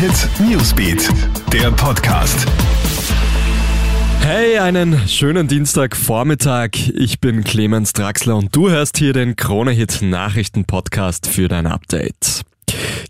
Hit Newsbeat, der Podcast. Hey, einen schönen Dienstagvormittag. Ich bin Clemens Draxler und du hörst hier den Krone Hit Nachrichten Podcast für dein Update.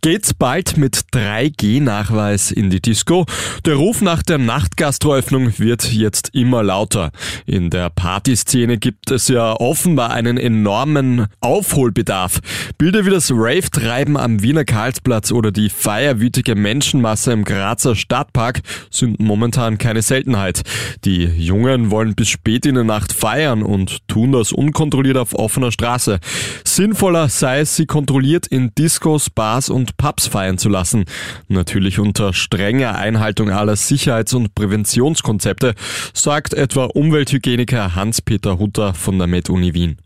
Geht's bald mit 3G-Nachweis in die Disco? Der Ruf nach der Nachtgastroöffnung wird jetzt immer lauter. In der Partyszene gibt es ja offenbar einen enormen Aufholbedarf. Bilder wie das Rave-Treiben am Wiener Karlsplatz oder die feierwütige Menschenmasse im Grazer Stadtpark sind momentan keine Seltenheit. Die Jungen wollen bis spät in der Nacht feiern und tun das unkontrolliert auf offener Straße. Sinnvoller sei es, sie kontrolliert in Discos, Bars und Pubs feiern zu lassen. Natürlich unter strenger Einhaltung aller Sicherheits- und Präventionskonzepte, sagt etwa Umwelthygieniker Hans-Peter Hutter von der Med-Uni Wien.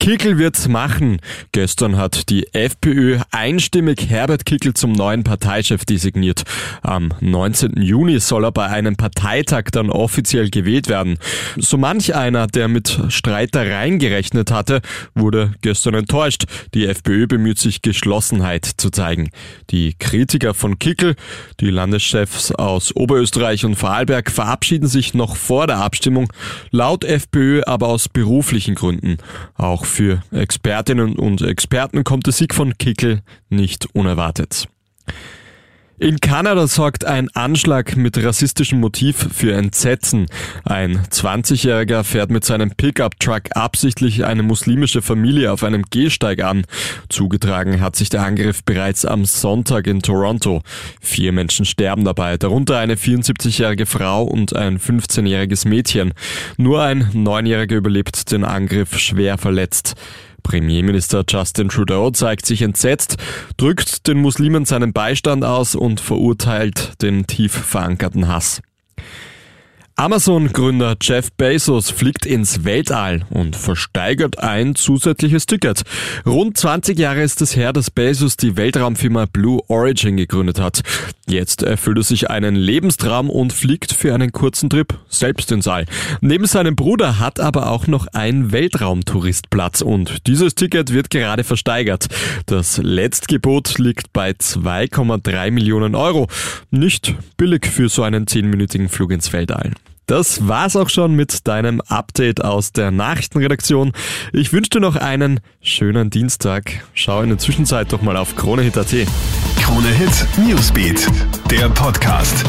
Kickel wird's machen. Gestern hat die FPÖ einstimmig Herbert Kickel zum neuen Parteichef designiert. Am 19. Juni soll er bei einem Parteitag dann offiziell gewählt werden. So manch einer, der mit Streitereien gerechnet hatte, wurde gestern enttäuscht. Die FPÖ bemüht sich, Geschlossenheit zu zeigen. Die Kritiker von Kickel, die Landeschefs aus Oberösterreich und Vorarlberg, verabschieden sich noch vor der Abstimmung, laut FPÖ aber aus beruflichen Gründen. Auch für Expertinnen und Experten kommt der Sieg von Kickel nicht unerwartet. In Kanada sorgt ein Anschlag mit rassistischem Motiv für Entsetzen. Ein 20-Jähriger fährt mit seinem Pickup-Truck absichtlich eine muslimische Familie auf einem Gehsteig an. Zugetragen hat sich der Angriff bereits am Sonntag in Toronto. Vier Menschen sterben dabei, darunter eine 74-jährige Frau und ein 15-jähriges Mädchen. Nur ein Neunjähriger überlebt den Angriff schwer verletzt. Premierminister Justin Trudeau zeigt sich entsetzt, drückt den Muslimen seinen Beistand aus und verurteilt den tief verankerten Hass. Amazon-Gründer Jeff Bezos fliegt ins Weltall und versteigert ein zusätzliches Ticket. Rund 20 Jahre ist es her, dass Bezos die Weltraumfirma Blue Origin gegründet hat. Jetzt erfüllt er sich einen Lebenstraum und fliegt für einen kurzen Trip selbst ins All. Neben seinem Bruder hat aber auch noch ein Weltraumtourist Platz und dieses Ticket wird gerade versteigert. Das Letztgebot liegt bei 2,3 Millionen Euro. Nicht billig für so einen 10-minütigen Flug ins Weltall. Das war's auch schon mit deinem Update aus der Nachrichtenredaktion. Ich wünsche dir noch einen schönen Dienstag. Schau in der Zwischenzeit doch mal auf KroneHit.at. Krone Hit Newsbeat, der Podcast.